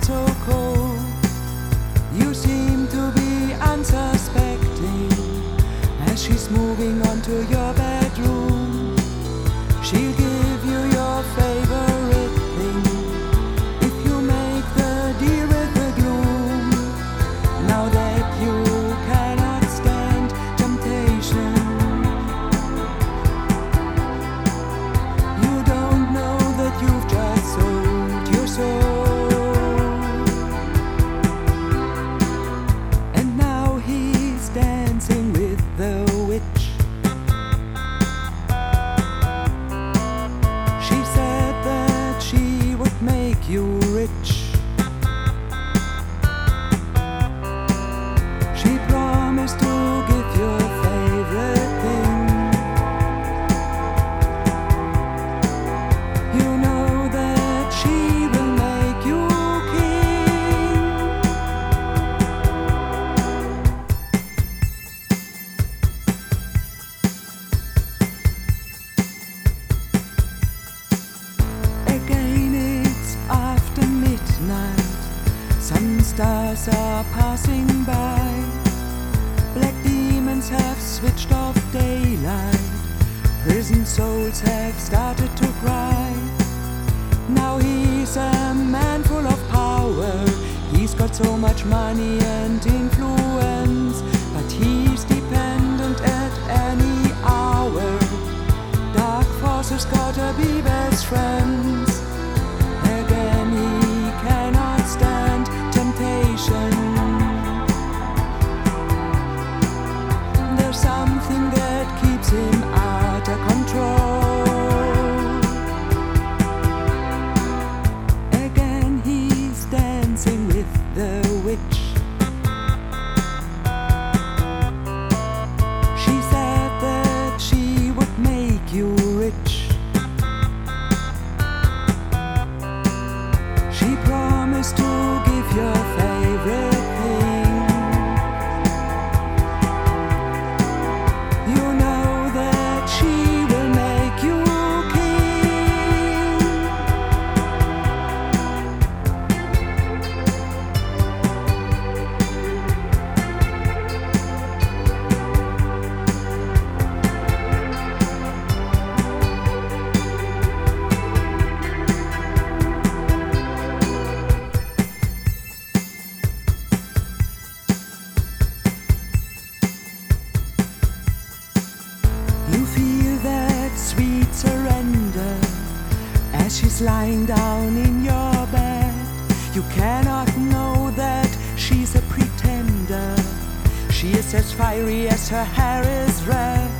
so cold. You seem to be unsuspecting as she's moving on to your bedroom. You rich. Stars are passing by. Black demons have switched off daylight. Prison souls have started to cry. Now he's a man full of power. He's got so much money and influence, but he's dependent at any hour. Dark forces gotta be best friends. Lying down in your bed. You cannot know that she's a pretender. She is as fiery as her hair is red.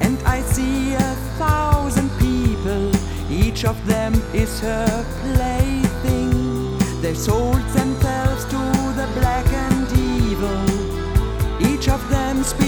And I see a thousand people, each of them is her plaything. They sold themselves to the black and evil. Each of them's been